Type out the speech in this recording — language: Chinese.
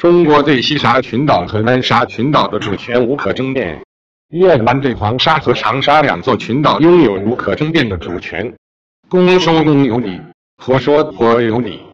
中国对西沙群岛和南沙群岛的主权无可争辩。越南对黄沙和长沙两座群岛拥有无可争辩的主权。公说公有理婆说婆有理。